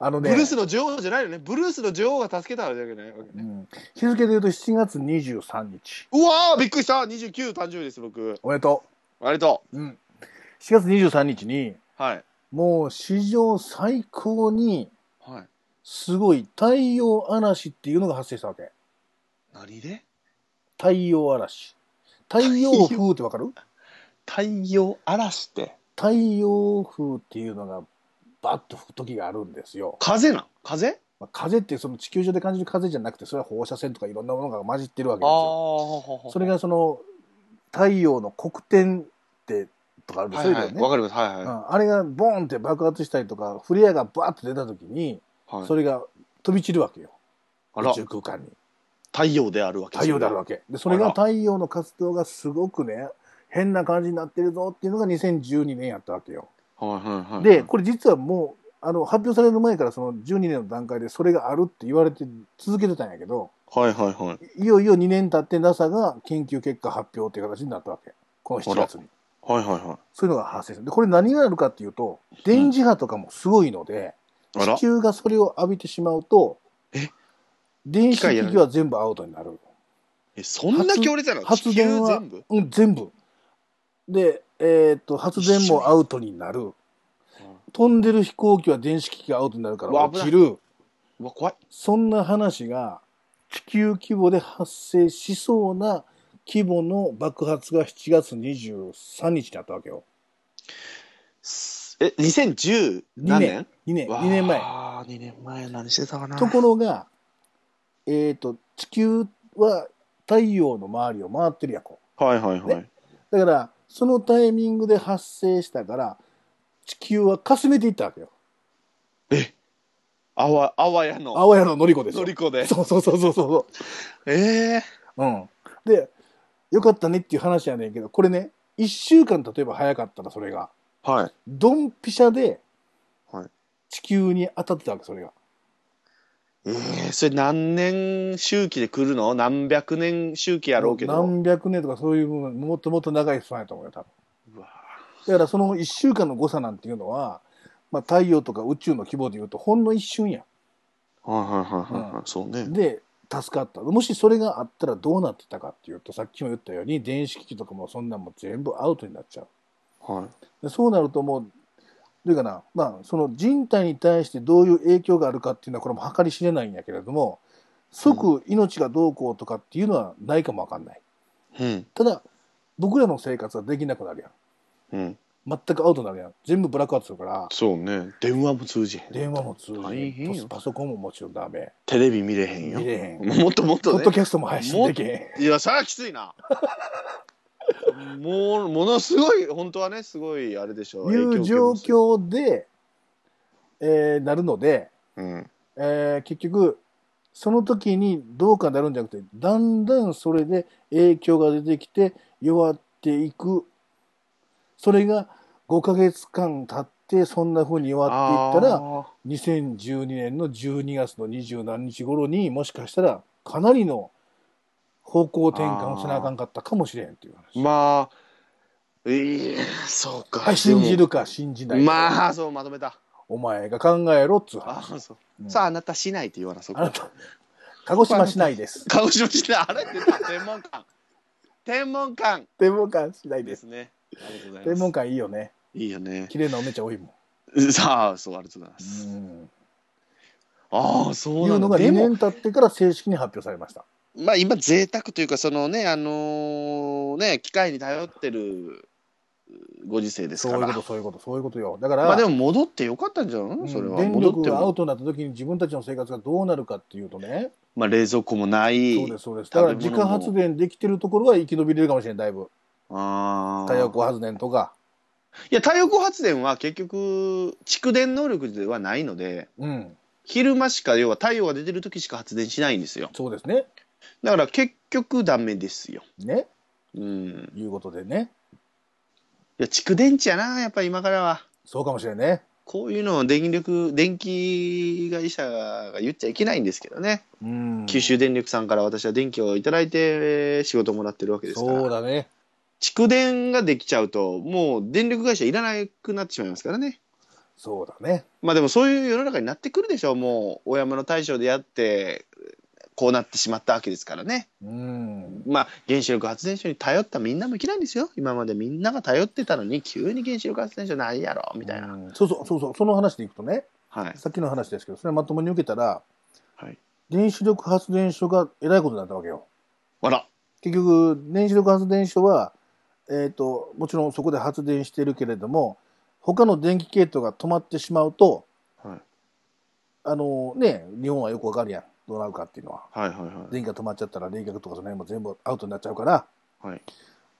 あのね、ブルースの女王じゃないよね。ブルースの女王が助けたわけじゃないわけね。うん、日付で言うと7月23日。うわーびっくりした !29 誕生日です、僕。おめでとありがとう。うん。7月23日に、う。はい。もう史上最高にはい。すごい太陽嵐っていうのが発生したわけ。何で？太陽嵐。太陽風ってわかる？太陽嵐って。太陽風っていうのがバッと吹く時があるんですよ。風な？ん風？まあ、風ってその地球上で感じる風じゃなくてそれは放射線とかいろんなものが混じってるわけあですよ。あ。それがその太陽の黒点ってとかあるんですよ、はいはい。かります。はいはい。うん、あれがボーンって爆発したりとかフレアがバーッと出た時にはい、それが飛び散るわけよ宇宙空間に太陽であるわけ太陽であるわけ。けでそれが太陽の活動がすごくね変な感じになってるぞっていうのが2012年やったわけよはいはいはい。で、これ実はもう、あの、発表される前からその12年の段階でそれがあるって言われて続けてたんやけど、はいはいはい。いよいよ2年経って NASA が研究結果発表っていう形になったわけ。この7月に。はいはいはそういうのが発生する。で、これ何があるかっていうと、電磁波とかもすごいので、い。あら地球がそれを浴びてしまうと、え？電子機器は全部アウトになる。え、そんな強烈なの？発電はうん、全部。で、えーっと、発電もアウトになる。飛んでる飛行機は電子機器がアウトになるから落ちる。うわ、怖い。そんな話が地球規模で発生しそうな規模の爆発が7月23日にあったわけよ。え、2010何年？2年、2年前。ああ、2年前何してたかな？ところが、えっ、と、地球は太陽の周りを回ってるやこ。はいはいはい。ねだから、そのタイミングで発生したから、地球はかすめていったわけよ。え、あわ、あわやの。青屋ののりこですよのり。こで。そうそうそうそうそええう。うん。で、よかったねっていう話やねんけど、これね、1週間例えば早かったらそれが、はい。ドンピシャではい地球に当たってたわけ、それが。ええそれ何年周期で来るの？何百年周期やろうけど。何百年とかそういうもっともっと長いスパンやと思うよ、多分。だからその1週間の誤差なんていうのは、まあ、太陽とか宇宙の規模でいうとほんの一瞬や。はいはいはいはいはい。そうね。で、助かった。もしそれがあったらどうなってたかっていうと、さっきも言ったように、電子機器とかもそんなんも全部アウトになっちゃう。はい。でそうなるともう、どういうかな、まあ、その人体に対してどういう影響があるかっていうのは、これも計り知れないんやけれども、即命がどうこうとかっていうのはないかもわかんない。うん。ただ、僕らの生活はできなくなるやん。うん。全くアウトになるやん。全部ブラックアウトするから、そうね。電話も通じへん。電話も通じ大変よパソコンももちろんダメ。テレビ見れへんよ見。れへん。もっともっとねポッド。キャストも配信できへん。いや、それはきついな。もう、ものすごい、本当はね、すごい、あれでしょいう状。況で、えーなるので、影響を受けますえー結局、その時にどうかなるんじゃなくて、だんだんそれで影響が出てきて弱っていく。それが5ヶ月間経ってそんな風にうん。弱っていったら、あ2012年の12月の20何日頃にもしかしたらかなりの方向転換をせなあかんかったかもしれんっていう話。ーまあ、ええそうか。はい、信じるか信じないか。まあ、そう、まとめた。お前が考えろっつうあ話。そう。うんさあ、あなたしないって言わな、そこあな。た、鹿児島市内です。鹿児島しない。あれ出た。天文館。天文館天文館市内でです。すね。ありがとうございます。天文館いいよね。いいよね。綺麗なお姉ちゃん多いもん。さあ、そう、ありがとうございます。うん。ああ、そういなのうのが2でも、年経ってから正式に発表されました。まあ今、贅沢というか、そのね、あのーね、機械に頼ってるご時世ですから。そういうこと、そういうこと、そういうことよ。だから、まあでも戻ってよかったんじゃないの、うんそれは。電戻ってがアウトになった時に自分たちの生活がどうなるかっていうとね、まあ冷蔵庫もない。そうです、そうです。だから自家発電できてるところは生き延びれるかもしれない、だいぶ。ああ。太陽光発電とか。いや、太陽光発電は結局、蓄電能力ではないので、うん。昼間しか、要は太陽が出てる時しか発電しないんですよ。そうですね。だから結局ダメですよ。ね。うん。いうことでね。いや、蓄電池やな、やっぱり今からは。そうかもしれんね。こういうのを電力、電気会社が言っちゃいけないんですけどね。うん。九州電力さんから私は電気をいただいて仕事をもらってるわけですから。そうだね。蓄電ができちゃうと、もう電力会社いらなくなってしまいますからね。そうだね。まあでもそういう世の中になってくるでしょう。もう、お山の大将でやって、こうなってしまったわけですからね。うん。まあ、原子力発電所に頼ったみんなもいけないんですよ。今までみんなが頼ってたのに、急に原子力発電所ないやろ、みたいな。うんそうそう、そうそう、その話でいくとね、はい。さっきの話ですけど、それまともに受けたら、はい。原子力発電所がえらいことになったわけよ。あら。結局、原子力発電所は、えっ、と、もちろんそこで発電してるけれども、他の電気系統が止まってしまうと、はい。あのね、日本はよくわかるやん。どうなるかっていうのは。はいはいはい。電気が止まっちゃったら冷却とかその辺も全部アウトになっちゃうから、はい。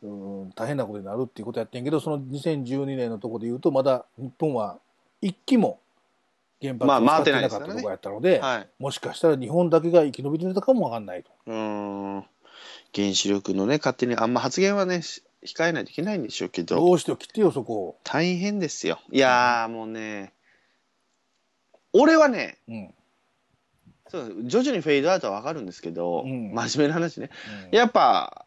うん、大変なことになるっていうことやってんけど、その2012年のところで言うと、まだ日本は一機も原発まあを使回ってなかったところやったので、はい。もしかしたら日本だけが生き延びてたかもわかんないと。うーん。原子力のね、勝手にあんま発言はね、し控えないといけないんでしょうけど、どうしてよ、切ってよ、そこを。大変ですよ。いやー、もうね、俺はね、うん。そう徐々にフェードアウトはわかるんですけど、うん真面目な話ね。うんやっぱ、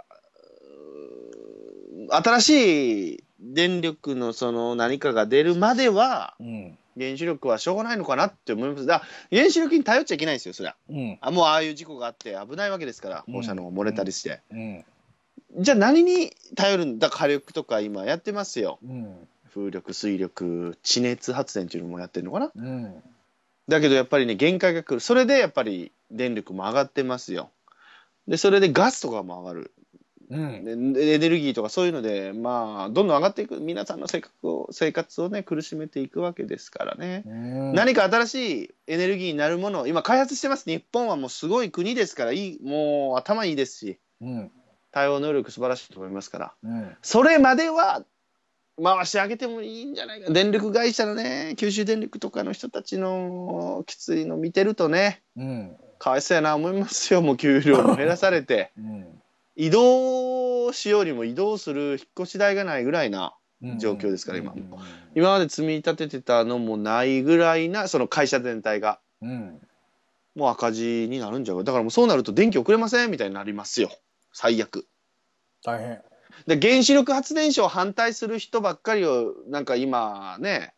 新しい電力のその何かが出るまでは、うん。原子力はしょうがないのかなって思います。だから原子力に頼っちゃいけないんですよ、そりゃ。うん。あもうああいう事故があって危ないわけですから、うん放射能が漏れたりして。うん。じゃあ何に頼るんだ？火力とか今やってますよ。うん。風力、水力、地熱発電っていうのもやってるのかな？うん。だけどやっぱりね、限界が来る。それでやっぱり電力も上がってますよ。で、それでガスとかも上がる。うん。でエネルギーとかそういうので、まあ、どんどん上がっていく。皆さんの生活を生活をね、苦しめていくわけですからね。うん何か新しいエネルギーになるものを今開発してます。日本はもうすごい国ですから、いい、もう頭いいですし、うん。対応能力素晴らしいと思いますから。うん。それまでは回してあげてもいいんじゃないか。電力会社のね、九州電力とかの人たちのきついの見てるとね、うん。かわいそうやな思いますよ。もう給料も減らされて。うん。移動しようにも移動する引っ越し代がないぐらいな、うん状況ですから今うん今まで積み立ててたのもないぐらいな、その会社全体が。うん。もう赤字になるんじゃうかだからもうそうなると電気送れませんみたいになりますよ。最悪。大変。で原子力発電所を反対する人ばっかりをなんか今ね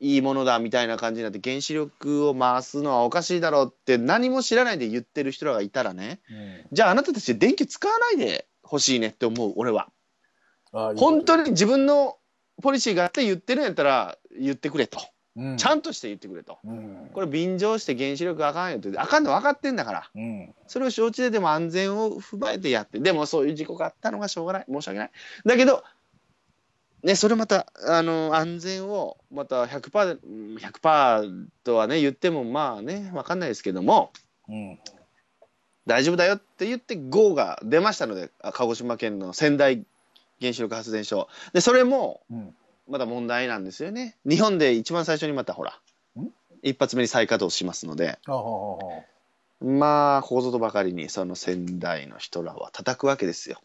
いいものだみたいな感じになって原子力を回すのはおかしいだろうって何も知らないで言ってる人らがいたらねうん。じゃああなたたち電気使わないでほしいねって思う俺は。本当に自分のポリシーがあって言ってるんやったら言ってくれとうんちゃんとして言ってくれとうん。これ便乗して原子力あかんよってあかんの分かってんだからうん。それを承知ででも安全を踏まえてやって、でもそういう事故があったのがしょうがない。申し訳ない。だけど、ね、それまた、あの、安全をまた100%で、うん100%とはね、言ってもまあね、わかんないですけども、うん。大丈夫だよって言って GO が出ましたので、あ鹿児島県の仙台原子力発電所。で、それもうん。まだ問題なんですよね。日本で一番最初にまたほらん、一発目に再稼働しますので、まあ、ここぞとばかりにその仙台の人らは叩くわけですよ。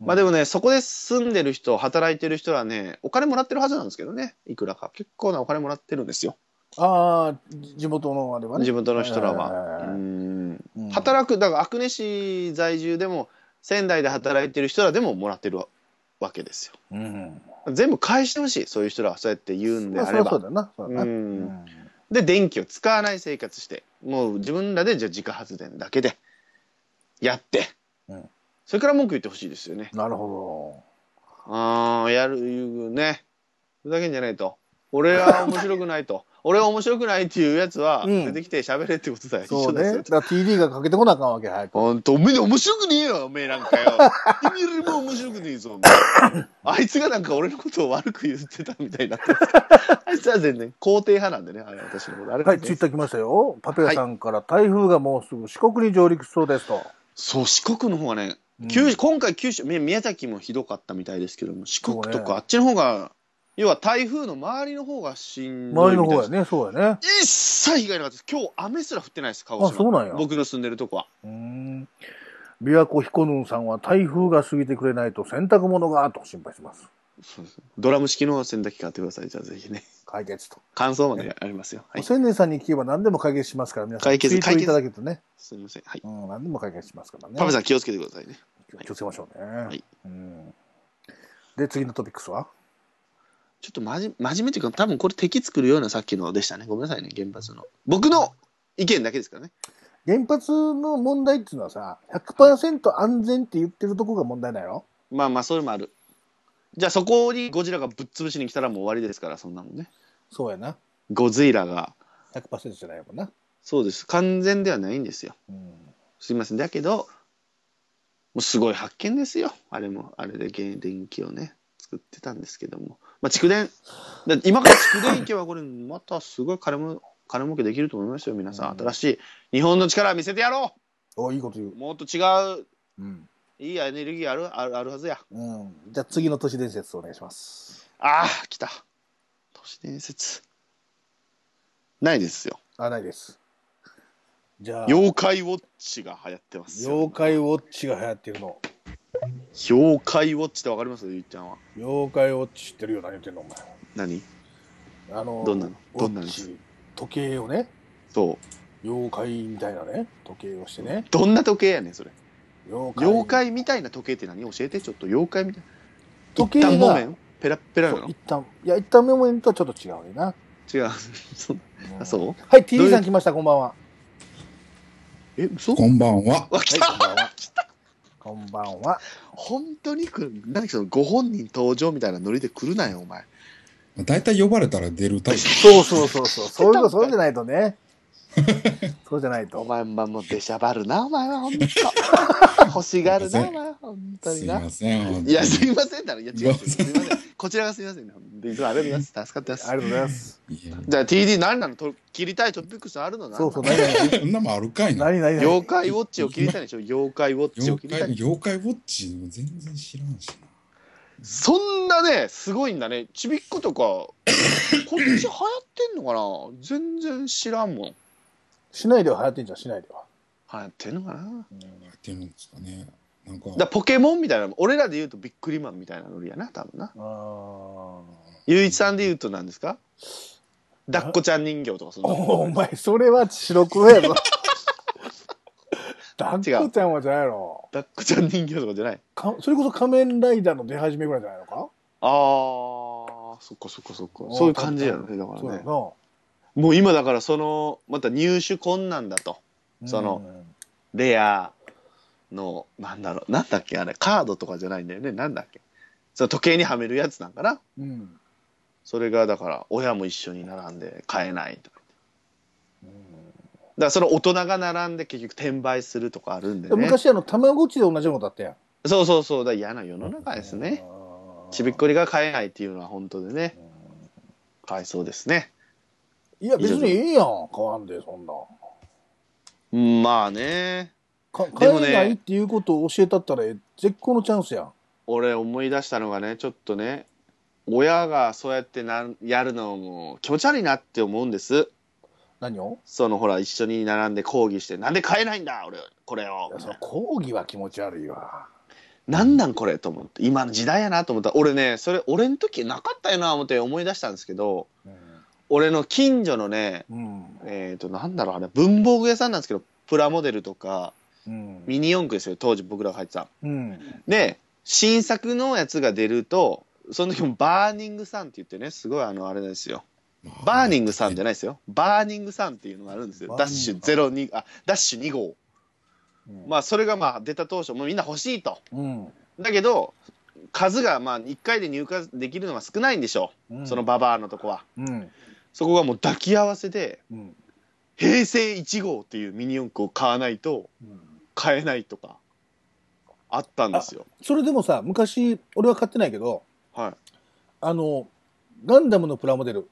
まあでもね、そこで住んでる人、働いてる人はね、お金もらってるはずなんですけどね、いくらか。結構なお金もらってるんですよ。ああ、地元のあれはね。地元の人らは。働く、だから、阿久根市在住でも、仙台で働いてる人らでももらってるわけですよ。うん。全部返してほしい、そういう人らはそうやって言うんでまあ、あれば。そうだな。そうだな。ううんん。で、電気を使わない生活して、もう自分らでじゃあ自家発電だけでやって、うんそれから文句言ってほしいですよね。なるほああ、やる、いうね。ふざけんじゃないと。俺は面白くないと。俺は面白くないっていうやつは、うん出てきて喋れってことだよ。ど。そうね。だ。から TD がかけてこなあかんわけ、早く。ほんと、おめえ面白くねえよ、おめえなんかよ。君よりも面白くねえぞ、あいつがなんか俺のことを悪く言ってたみたいになって あいつは全然肯定派なんでね、あれ私のこと。あれはい、ツイッター来ましたよ。パペラさんから台風がもうすぐ四国に上陸しそうですと。そう、四国の方がね、うん九州今回九州、み宮崎もひどかったみたいですけども、四国とかあっちの方が、要は台風の周りの方がしんど周りいみたいですの方やね、そうやね。一切被害なかったです。今日雨すら降ってないです、鹿児島。あそうなんや僕の住んでるとこは。うーん。琵琶湖彦ヌンさんは台風が過ぎてくれないと洗濯物がと心配してます。そうですドラム式の洗濯機買ってください。じゃあぜひね。解決と。乾燥までありますよ。はい。千年さんに聞けば何でも解決しますから、皆さん。解決ツイートいただけるとね。すみません。はい。うん、何でも解決しますからね。パペさん気をつけてくださいね。気をつけましょうね。いうん。で、次のトピックスは？ちょっとまじ真面目っていうか、多分これ敵作るようなさっきのでしたね。ごめんなさいね、原発の。僕の意見だけですからね。原発の問題っていうのはさ、100%安全って言ってるとこが問題だよ。まあまあ、それもある。じゃあそこにゴジラがぶっ潰しに来たらもう終わりですから、そんなもんね。そうやな。ゴズイラが。100%じゃないもんな。そうです。完全ではないんですよ。うん。すいません。だけど、もうすごい発見ですよ。あれも、あれで原電気をね、作ってたんですけども。まあ、蓄電。だ今から蓄電機はこれ、またすごい金も、金儲けできると思いますよ、皆さん。新しい日本の力見せてやろお、いいこと言うう。もっと違う、うん。いいエネルギーある、あるあるはずや。うん。じゃあ次の都市伝説お願いします。ああ、来た。都市伝説。ないですよ。あ、ないです。じゃあ、妖怪ウォッチが流行ってますよ。妖怪ウォッチが流行ってるの。妖怪ウォッチってわかります？ゆいちゃんは。妖怪ウォッチ知ってるよ、何言ってんの、お前。何？あの、どんなの？ウォッチどんなの時計をね、そう。妖怪みたいなね、時計をしてね。どんな時計やねん、それ。妖怪。妖怪みたいな時計って何？教えて、ちょっと妖怪みたいな。時計が一旦木綿ペラッペラなの？一旦、いや、一旦メモンとはちょっと違うねな。違う。そあそう？はい、どうい TD う？さん来ました、こんばんは。え、嘘？こんばんは。わ、来はい、た、こんばんは。こんばんは。本当に来る。何そのご本人登場みたいなノリで来るなよ、お前。大体呼ばれたら出るタイプ。そうそうそうそう。そういうこと、そうじゃないとね。そうじゃないおと。前まもう出しゃばるな、お前は、本当。欲しがるな、お前は、本当になすいま。せん。いや、すいませんだろ。いや、違う違う。すいません。こちらがすいませんありがとうございます。助かってます。ありがとうございます。じゃあ TD 何なの？と切りたいトピックスあるの？なそうそう、何々。そんなもんあるかいな。何々。妖怪ウォッチを切りたいでしょ？妖怪ウォッチを妖怪、切りたい。妖怪ウォッチも全然知らんしそんなね、すごいんだね。ちびっ子とか、こっち流行ってんのかな？全然知らんもん。しないでは流行ってんじゃん、しないでは。流行ってんのかな？な。やってるんですかね。なんかだ、ポケモンみたいな、俺らで言うとビックリマンみたいなノリやな、多分な。あゆういちさんで言うと何ですか？抱っこちゃん人形とかそんーな。おお前、それは白黒やぞ。ダッコちゃんはじゃないの？抱っこちゃん人形とかじゃない。かそれこそ仮面ライダーの出始めぐらいじゃないのか？あー、そっかそっかそっか。そういう感じやろね、だからね。そうやな。もう今だからその、また入手困難だと。そのうんレアの、なんだろう、なんだっけあれ、カードとかじゃないんだよね。なんだっけその時計にはめるやつなんかなうん。それがだから、親も一緒に並んで買えないとか。うんだからその大人が並んで結局転売するとかあるんでね。昔あの、たまごっちで同じことあったやん。そうそうそう。だ嫌な世の中ですね。ちびっこりが買えないっていうのは本当でね。かわいそうですね。いや、別にいいやん。買わんで、そんな。うんまあね。か買えないっていうことを教えたったら、絶好のチャンスやん。俺思い出したのがね、ちょっとね、親がそうやってなんやるのも気持ち悪いなって思うんです。何を？そのほら一緒に並んで抗議して、なんで買えないんだ俺、これいをや、。その講義は気持ち悪いわ。なんなんこれと思って。今の時代やなと思った。俺ね、それ俺の時なかったよな思って思い出したんですけど、俺の近所のね、うん。えっ、と、なんだろう、あれ、文房具屋さんなんですけど、プラモデルとか、うん。ミニ四駆ですよ、当時僕らが入ってた。うん。で、新作のやつが出ると、その時もバーニングサンって言ってね、すごいあの、あれですよ。バーニングサンじゃないですよ。バーニングサンっていうのがあるんですよ。ダッシュ02、あ、ダッシュ2号。まあ、それがまあ出た当初、もうみんな欲しいと。うん。だけど、数がまあ1回で入荷できるのが少ないんでしょう。うんそのババアのとこは。うん。そこがもう抱き合わせで、うん。平成1号っていうミニ四駆を買わないとうん買えないとか、あったんですよ。それでもさ、昔、俺は買ってないけど、はい。あの、ガンダムのプラモデル、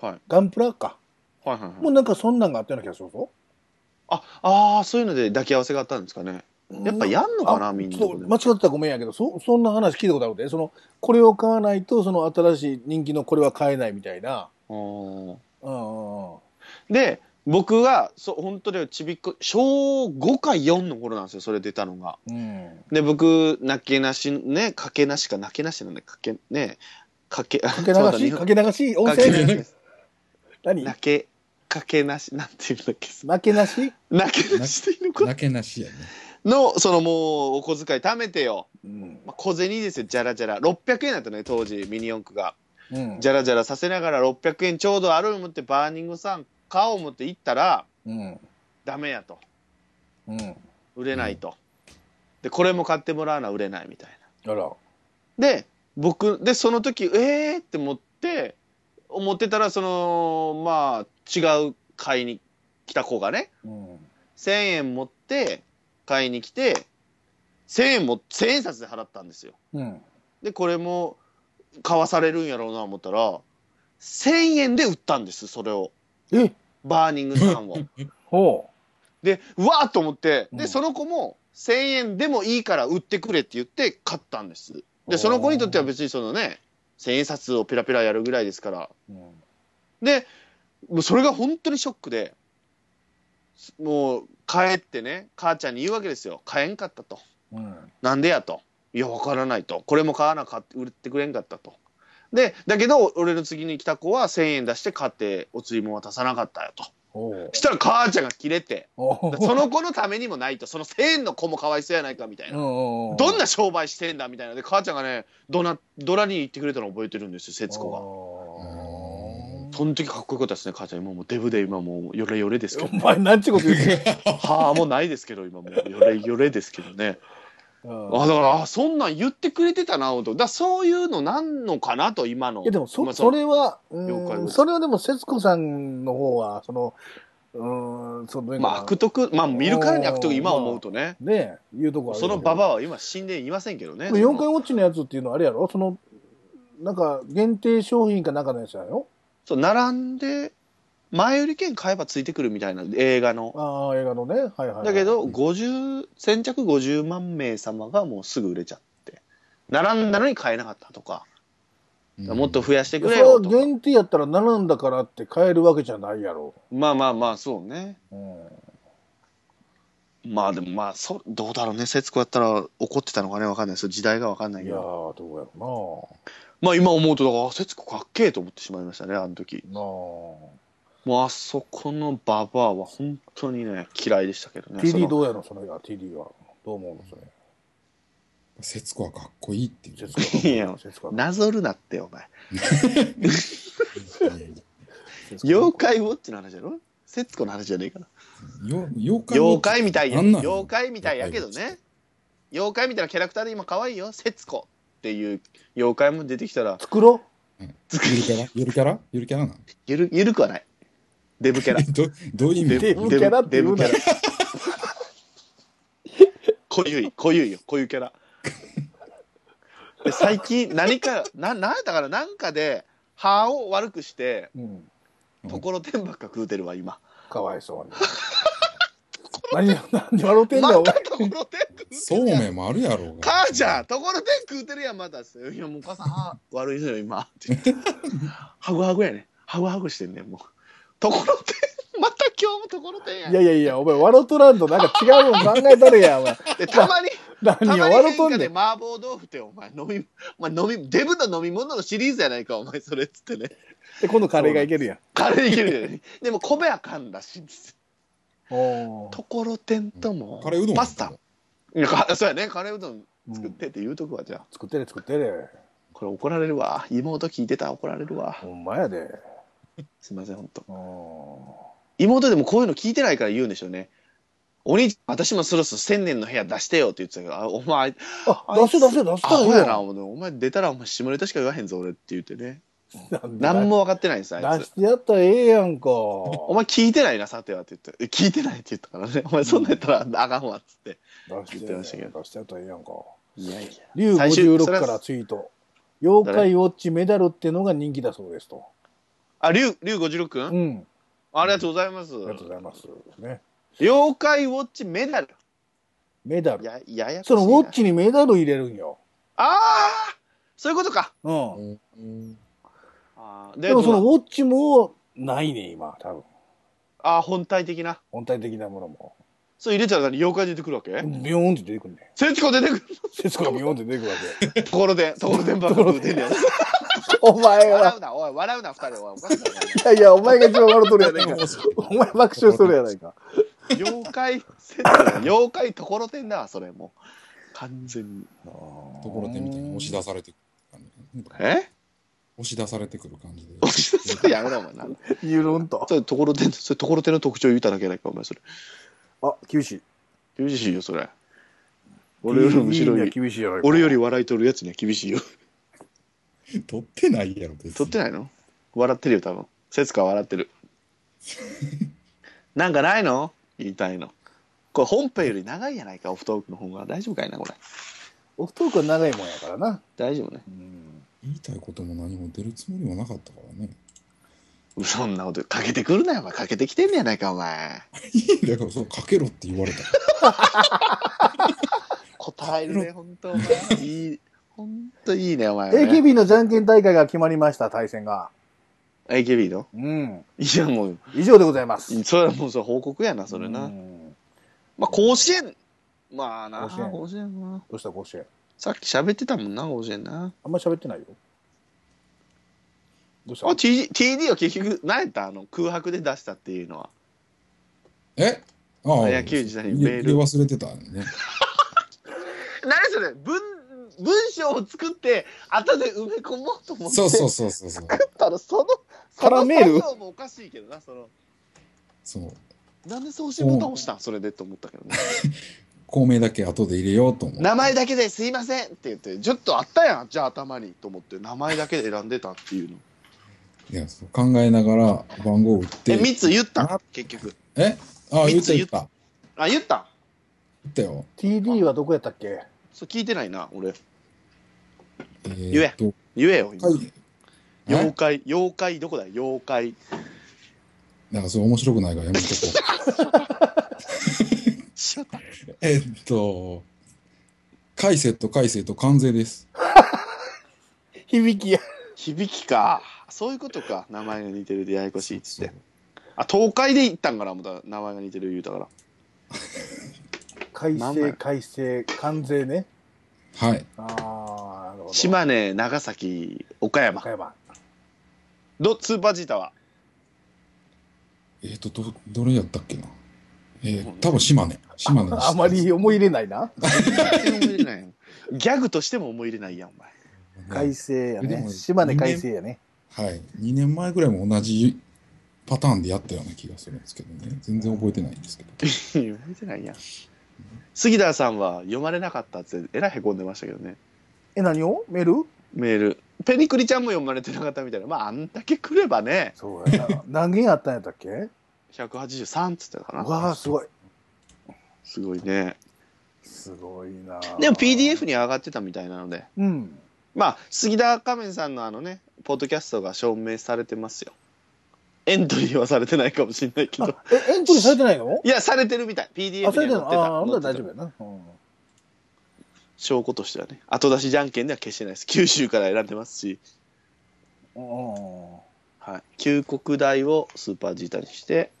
はい。ガンプラか。はいはいはい。もうなんかそんなんがあったような気がするぞ。あ、ああ、そういうので抱き合わせがあったんですかね。やっぱやんのかなあみんなそう間違ってたらごめんやけど、そ、そんな話聞いたことあるで。その、これを買わないと、その新しい人気のこれは買えないみたいな。で、僕が、そう、本当にちびっこ、小5か4の頃なんですよ、それ出たのが。うん。で、僕、泣けなし、ね、かけなしか泣けなしなんで、かけ、ね、かけ、かかけ流し？かけ流し？温泉かけなしです。何？泣け、かけなし、なんていうんだっけ？負けなし？泣けなしでいいのかなけなしやね。の、そのもう、お小遣い貯めてよ。うん。まあ、小銭ですよ、じゃらじゃら。600円だったね、当時、ミニ四駆が。うん。じゃらじゃらさせながら600円ちょうどある思ってバーニングさん買おう思って行ったらうん。ダメやとうん。売れないと、でこれも買ってもらうのは売れないみたいな。で僕でその時えーって思って思ってたらそのまあ違う買いに来た子がねうん。1000円持って買いに来て1000円も1000円札で払ったんですようん。でこれも買わされるんやろうな思ったら1000円で売ったんですそれを。え？バーニングさんを。ほでうわーっと思ってでうん。その子も1000円でもいいから売ってくれって言って買ったんです。でその子にとっては別にそのね千円札をペラペラやるぐらいですから。う。うん。でもうそれが本当にショックでもう帰ってね母ちゃんに言うわけですよ。買えんかったと。うん。なんでやといやわからないと。これも買わなかった売ってくれんかったと。でだけど俺の次に来た子は1,000円出して買ってお釣りも渡さなかったよと。したら母ちゃんが切れて。その子のためにもないと。その1,000円の子もかわいそうやないかみたいな。うん。どんな商売してんだみたいな。で母ちゃんがねドナドラに言ってくれたの覚えてるんですよ節子が。子その時かっこよかったですね母ちゃん。今もうデブで今もうヨレヨレですけど。お前なんちゅうこと言うてはあもうないですけど今もうヨレヨレですけどね。うんあだからあそんなん言ってくれてたなと。だそういうのなんのかなと今のいやでもそまあそれは、うんそれはでも節子さんの方はそのうんそのまあ悪徳まあ見るからに悪徳今思うとね。ねいうとこそのババアは今死んでいませんけどね。4回ウォッチのやつっていうのはあれやろ？そのなんか限定商品かなんかのやつやろ？そう並んで前売り券買えばついてくるみたいな映画の。ああ映画のね。はいはい、はい、だけど50先着50万名様がもうすぐ売れちゃって。並んだのに買えなかったとか。もっと増やしてくれよとか。限定やったら並んだからって買えるわけじゃないやろ、まあまあまあそうね。うん、まあでもまあそどうだろうね。節子やったら怒ってたのかねわかんないです時代がわかんないいやーけどどうやろまあ今思うとだからあ節子かっけえと思ってしまいましたねあの時。うななあもうあそこのババアは本当にね嫌いでしたけどね TD どうやろそれが TD は。どう思うの？それ。節子はかっこいいっていう。節子いや節子なぞるなってお前。妖怪ウォッチの話やろ？節子の話じゃねえかなよ妖怪妖怪みたいや。なんなん？妖怪みたいやけどね。妖怪みたいなキャラクターで今可愛いよ。節子っていう妖怪も出てきたら。作ろゆるキャラ？ゆるキャラ？ゆるキャラなん？ゆるゆるくはないデブキャラ。どどういう意味？デブキャラって言うなデブキャラ。濃ゆい濃ゆいよ。濃ゆキャラ。で最近何かな何やったかななんかで歯を悪くしてう、うん、ところてんばっか食うてるわ今。かわいそうに。何何？笑うてんだまよお前。たところてん食うてそうめんもあるやろうが。母ちゃんところてん食うてるやんまた。いやもうお母さん歯悪いのよ今。って言って。ハグハグやね。ハグハグしてんねんもうところてん また今日もところてんやいやいやいやお前笑うとらんとなんか違うもん考えたれやお前でたまに た何をまに笑うとんねん変化で麻婆豆腐ってお前飲み、お前飲み、デブの飲み物のシリーズやないかお前それっつってね。で今度カレーがいけるやんカレーいけるよね。でも米あかんらしいんですよ。ところてんとも、カレーうどんパスタ。いやか そうやね、カレーうどん作ってって言うとくわ、じゃあ。作ってね作ってねこれ怒られるわ。妹聞いてたら怒られるわ。ほんまやですいません、ほんと。うん妹でもこういうの聞いてないから言うんでしょうね。お兄ちゃん、私もそろそろ千年の部屋出してよって言ってたけど、あ、お前、あ出せ出せ出したアホやな、よお前出たらお前下ネタしか言わへんぞ、俺って言ってね。何も分かってないんです、あいつ出し。てやったらええやんかお前聞いてないな、さてはって言って。え聞いてないって言ったからね。お前そんなんやったらあかんわっつって。出して言ってましたけど出してやったらええやんかいやいや。竜最終56それはからツイート妖怪ウォッチメダルってのが人気だそうですとあ、竜、竜56くうん。んありがとうございます。ありがとうございます。ね。妖怪ウォッチメダル。メダル。や、ややこしいそなのウォッチにメダル入れるんよ。ああそういうことか。うん。うん。あーでもそのウォッチもないね今多分。あー本体的な？本体的なものも。そう入れたら何妖怪出てくるわけ？ビヨーンって出てくるね。節子出てくる。節子がビヨーンって出てくるわけ。ところで、ところでんばっか食うてんね。や。お前は笑うな、おい、笑うな、二人。おい、おかしいないやいやお前が一番笑うとるやないか お前爆笑しとるやないか妖怪、妖怪ところてんだわ、それもう。完全に。ところてんみたいに押し出されてくる感じえ？押し出されてくる感じで。それやめろ、お前。なんゆるんと。それ、ところてん、それ、ところてんの特徴言うただけやないか、お前、それ。あ、厳しい。厳しいよ、それ。俺よりむしろいいには厳しいやろ。俺より笑い取るやつには厳しいよ。取ってないやろ、別に。取ってないの？笑ってるよ、多分。節子は笑ってる。なんかないの？言いたいの。これ本編より長いやないか、オフトークの方が。大丈夫かいな、これ。オフトークは長いもんやからな。大丈夫ね。うん。言いたいことも何も出るつもりもなかったからね。そんなことかけてくるなよ、お前。かけてきてんねやないか、お前。だからそうかけろって言われた。答えるね、ほんと、お前。いい。ほんといいね、お前、ね。AKB のじゃんけん大会が決まりました、対戦が。AKB の？うん。いや、もう、以上でございます。それはもうそれ報告やな、それな。うんまあ、甲子園。まあな、甲子園甲子園な。どうした甲子園？さっき喋ってたもんな、甲子園な。あんまり喋ってないよ。どうした？あ、TD, TD は結局、何やった？あの、空白で出したっていうのは。え？ああ、野球時代にメール忘れてたね。何それ？文、文章を作って、後で埋め込もうと思って。そうそうそうそうそう。たら、その、そのカラメール？作業もおかしいけどな、その、そう。なんで送信ボタン押したん？それでと思ったけどね。孔明だけ後で入れようと思う。名前だけですいませんって言って、ちょっとあったやん、じゃあ頭にと思って、名前だけで選んでたっていうの。いやそう考えながら番号を打って。え、3つ言った？ん結局。え？ああ、言三つ言っった言った。あ、言った？ん言ったよ。TD はどこやったっけ？そう聞いてないな、俺。えー言えと言えよ、今はい。妖怪、妖怪どこだよ、妖怪。なんかそれ面白くないからやめとこ。う。えっと、カイセット、カイセット、関税です。響きや。響きか。そういうことか。名前が似てるでややこしいっつって。あ、東海で行ったんかな、思った名前が似てる言うたから。改正、なんだよ改正、関税ね。はい。ああ。島根、長崎、岡山和。山。ど、スーパージータは？えっ、と、ど、どれやったっけな？えー、多分島根。島根 あまり思い入れないな。ギャグとしても思い入れないやん、お前。改正やね。島根改正やね。はい。2年前ぐらいも同じパターンでやったような気がするんですけどね。全然覚えてないんですけど。覚えてないやん。杉田さんは読まれなかったって、えらいへこんでましたけどね。え、何を？メール？メール。ペニクリちゃんも読まれてなかったみたいな。まあ、あんだけ来ればね、そうやな。何件あったんやったっけ？183っつってたかな。うわあ、すごい。すごいね。すごいな。でも PDF に上がってたみたいなので。うん。まあ、杉田仮面さんのあのね、ポッドキャストが証明されてますよ。エントリーはされてないかもしれないけど。あえ、エントリーされてないの？いや、されてるみたい。PDF には載ってた。ああ、ほんなら載ってた大丈夫やな。うん。証拠としてはね。後出しじゃんけんでは決してないです。九州から選んでますし。うんはい。旧国大をスーパージータにして、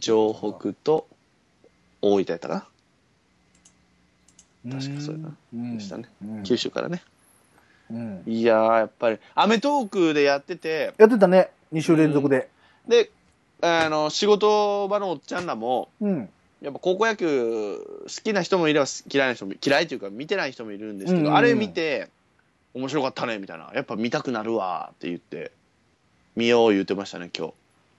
城北と大分やったかうん。確かそうやなうん。でしたね。九州からね。うん。いやー、やっぱり、アメトークでやってて、やってたね。2週連続で。で、あの、仕事場のおっちゃんらも、うん。やっぱ高校野球好きな人もいれば嫌いな人も嫌いというか見てない人もいるんですけど、うんうんうんあれ見て面白かったねみたいなやっぱ見たくなるわって言って見よう言ってましたね今日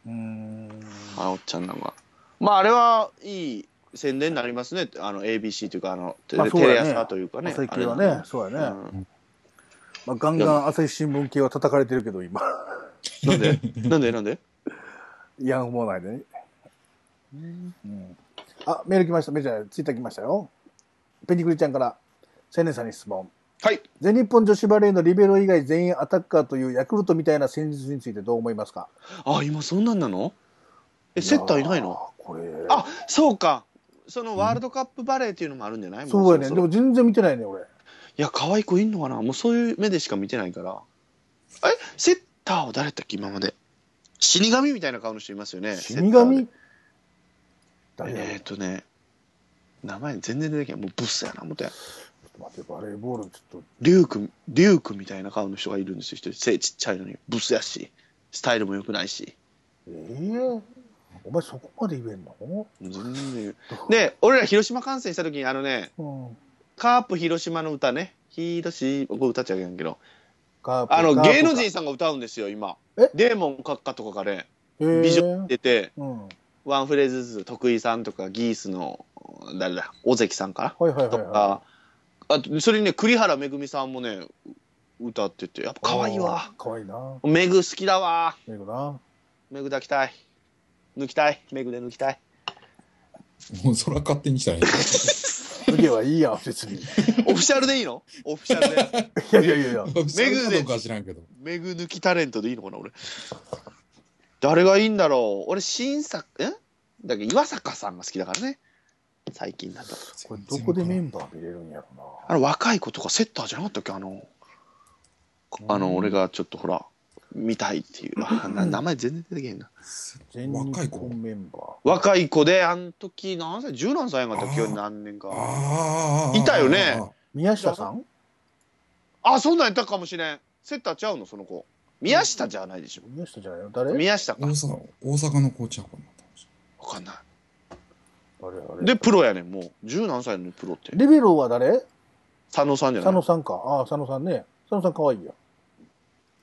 うん。あのおっちゃんなんかまああれはいい宣伝になりますねあの ABC というかあのテレ,、まあねテレ朝というかね朝日系はね、そうやね。うんまあ、ガンガン朝日新聞系は叩かれてるけど、今。なんで？なんで？なんで？ヤングモーナイでね。うん。あ、メール来ました。メールじゃない、ツイッター来ましたよ。ペニクリちゃんから、青年さんに質問。はい全日本女子バレーのリベロ以外全員アタッカーというヤクルトみたいな戦術についてどう思いますか？あ今そんなんなの？えセッターいないの？これ。あそうかそのワールドカップバレーっていうのもあるんじゃないもそうやね。でも全然見てないね、俺。いや、可愛い子いんのかな？もうそういう目でしか見てないから。え、セッターは誰だったっけ？今まで。死神みたいな顔の人いますよね。死セッターっ、ー、とね、名前全然出てけん。もうブスやな、思ったやん。ちょっと待って、バレーボールちょっと。リュウク、リュウクみたいな顔の人がいるんですよ。一人背ちっちゃいのに。ブスやし。スタイルも良くないし。ええお前そこまで言えんの？全然。で、俺ら広島観戦した時にあのね、うん。カープ広島の歌ね。広島、これ歌っちゃうけんけど。あの、芸能人さんが歌うんですよ、今え？デーモン閣下とかがね、美女出て、うん。ワンフレーズずつ、徳井さんとか、ギースの、誰だ、尾関さんか？はいはいなとはいはか、あと、それにね、栗原めぐみさんもね、歌ってて、やっぱい。可愛いわ。可愛いな。めぐ好きだわ。めぐな。めぐ抱きたい。抜きたい。めぐで抜きたい。もうそら勝手にしたらいい。腕はいいや、別に。いオフィシャルでいいの？オフィシャルで。やいやいやいや。メグかどうかは知らんけど。めぐ抜きタレントでいいのかな、俺。誰がいいんだろう。俺、新作、え？だけど岩坂さんが好きだからね。最近だと。これどこでメンバー見れるんやろあの若い子とかセッターじゃなかったっけ？あの、あの、俺がちょっとほら、見たいっていう。あな名前全然出てけへんな。若い子本メンバー。若い子で、あの時何歳？十何歳やんかったっけ？何年か。いたよね宮下さん？あ、そんなんやったかもしれん。セッターちゃうの？その子。宮下じゃないでしょ。宮下じゃないの？誰？宮下か大。阪、大阪のコーチャーかな。わかんない。誰あれで、プロやねん、もう。十何歳のプロって。リベロは誰？佐野さんじゃない？佐野さんか。ああ、佐野さんね。佐野さん可愛いや。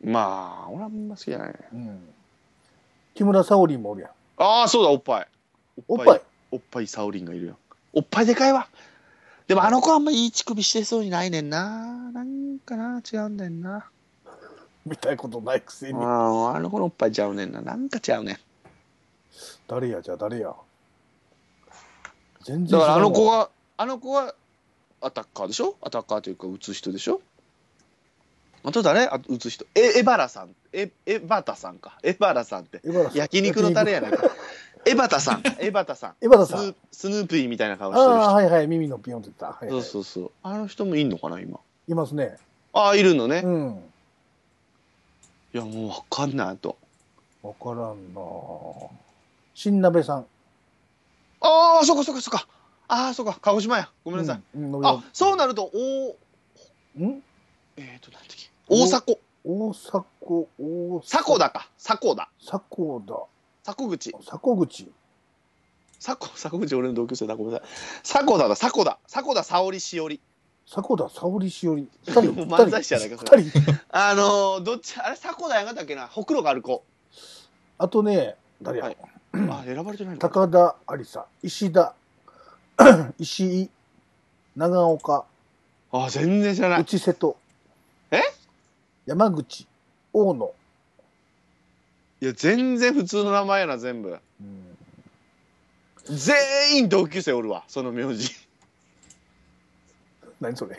まあ、俺はあんま好きじゃないね。うん。木村沙織もおるやん。ああ、そうだ、おっぱい。おっぱい？おっぱいサオリンがいるよ。おっぱいでかいわ。でもあの子あんまいい乳首してそうにないねんな。なんかな、違うんだよな。見たいことないくせに。ああ、あの子のおっぱいちゃうねんな。なんかちゃうねん。誰や、じゃあ誰や。全然だからあの子は。は、あの子はアタッカーでしょ？アタッカーというか打つ人でしょ？あと誰？あ打つ人。え、エバラさん。え、エバタさんか。エバラさんって。焼肉のタレやないか。エバタさん。エバタさん。エバタさんスヌーピーみたいな顔あしてる人。あ、はいはい。耳のピヨンって言った。はい、そうはい。そうそう。あの人もいんのかな、今？いますね。ああ、いるのね。うん。いや、もうわかんないと。わからんな新鍋さん。ああ、そっかそっかそっか。ああ、そっか。鹿児島や。ごめんなさい。うん。うんあ、そうなると、おん？えっ、ー、と、なんてっけ。大迫。大迫、大迫田か。迫田。迫田。迫口。迫口。迫、迫口俺の同級生だ。ごめんなさい。迫田だ。迫田。迫田沙織しおり。迫田沙織しおり。二人。漫才師やないかそれ二人。あのー、どっち、あれ、迫田やがったっけな？ほくろがある子。あとね、誰や、はい あ、選ばれてない。高田ありさ、石田、石井、長岡、あ、全然知らない。内瀬戸。え？山口、大野。いや、全然普通の名前やな、全部。うん全員同級生おるわ、その名字。何それ。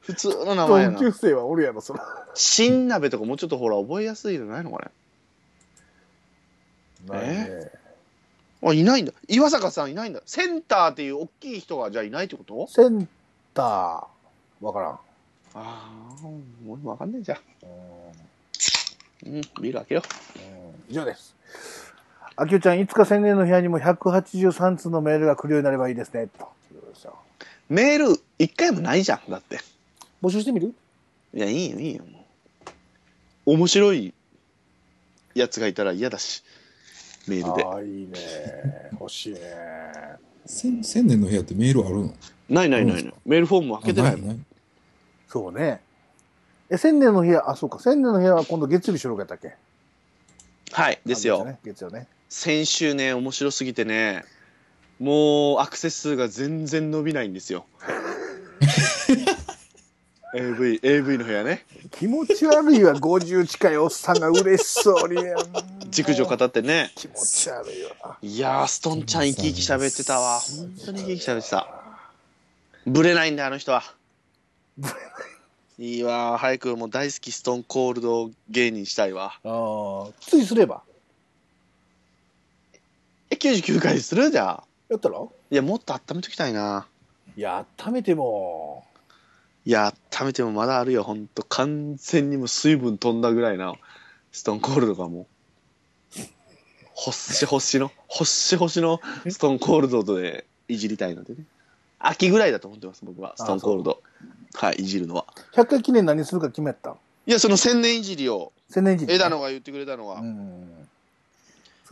普通の名前やな。同級生はおるやろ、そら。新鍋とかもうちょっとほら、覚えやすいのないのかね。ないね。あ、いないんだ。岩坂さんいないんだ。センターっていう大きい人がじゃあいないってこと？センター、わからん。ああ、もうわかんないじゃん。うんうん、ビール開けよ以上です。あきおちゃん、いつか宣伝の部屋にも183通のメールが来るようになればいいですね。ということですよう。メール一回もないじゃん、だって。募集してみる？いや、いいよ、いいよ、もう。面白いやつがいたら嫌だし、メールで。ああ、いいね。欲しいね。千千年の部屋ってメールあるの？ないないないない。メールフォーム開けてないもん。ないそうね。え、千年の部屋、あ、そうか。千年の部屋は今度月曜日収録やったっけ？はい、ですよ。ね。月曜ね。先週ね、面白すぎてね、もうアクセス数が全然伸びないんですよ。AV、AV の部屋ね。気持ち悪いわ、50近いおっさんが嬉しそうに。熟女語ってね。気持ち悪いわ。いやー、ストンちゃん生き生き喋ってたわ。本当に生き生き喋ってた。ブレないんだよ、あの人は。いいわー、早くもう大好きストーンコールド芸人したいわ。ああ、ついすれば。え、99回する？じゃあ。やったら？いや、もっと温めときたいな。いや、温めても、いや、温めてもまだあるよ、ほんと。完全にもう水分飛んだぐらいな、ストーンコールドがもう。星星の、星星のストーンコールドでいじりたいのでね。秋ぐらいだと思ってます、僕は。ストーンコールド。はい、いじるのは。100回記念何するか決めたん？いや、その千年いじりを、千年時枝野が言ってくれたのは、うん。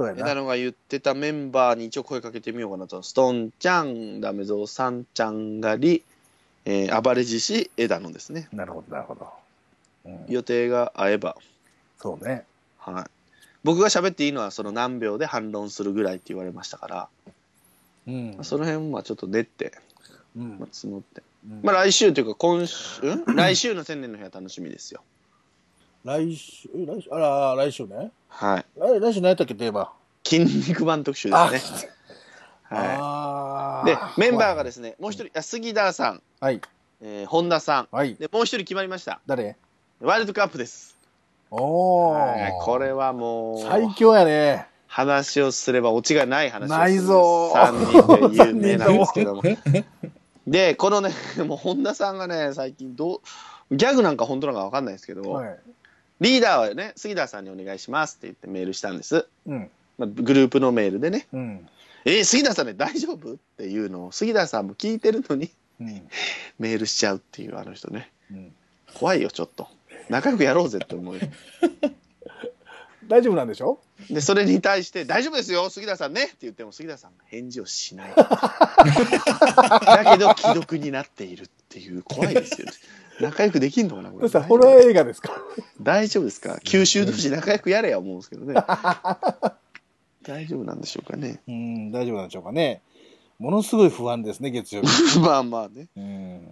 そうや枝な。野が言ってたメンバーに一応声かけてみようかなと。ストーンちゃん、ダメゾウさんちゃんがり、えー、暴れ獅子、枝野ですね。なるほど、なるほど。うん予定が合えば、そうね。はい。僕が喋っていいのはその何秒で反論するぐらいって言われましたから、うん。その辺はちょっと練って、うんまあ、募って。うんまあ来週というか今週、ん？来週の千年の日は楽しみですよ。来週、え来週、あら、来週ね。はい。来来週何やったっけ、テーマ。筋肉版特集ですね。はあい。で、メンバーがですね、もう一人、あ杉田さん、はい。えー本田さん、はい。で、もう一人決まりました。誰？ワールドカップです。おはいー。これはもう、最強やね。話をすればオチがない話をするないぞ3人で有名なんですけども。えで、このね、もう本田さんがね、最近どう、ギャグなんか本当なのか分かんないですけど、はい。リーダーはね、杉田さんにお願いしますって言ってメールしたんです。うん。まあ、グループのメールでね、うん。えー杉田さんね、大丈夫っていうの？を、杉田さんも聞いてるのにうん。メールしちゃうっていうあの人ね。うん怖いよ、ちょっと。仲良くやろうぜって思うよ。大丈夫なんでしょ？で、それに対して、大丈夫ですよ、杉田さんねって言っても、杉田さんが返事をしない。だけど、既読になっているっていう、怖いですよ。仲良くできんのかな、これ。どうしたホラー映画ですか？大丈夫ですか？九州同士仲良くやれや思うんですけどね。大丈夫なんでしょうかね。うん、大丈夫なんでしょうかね。ものすごい不安ですね、月曜日。まあまあね。うん。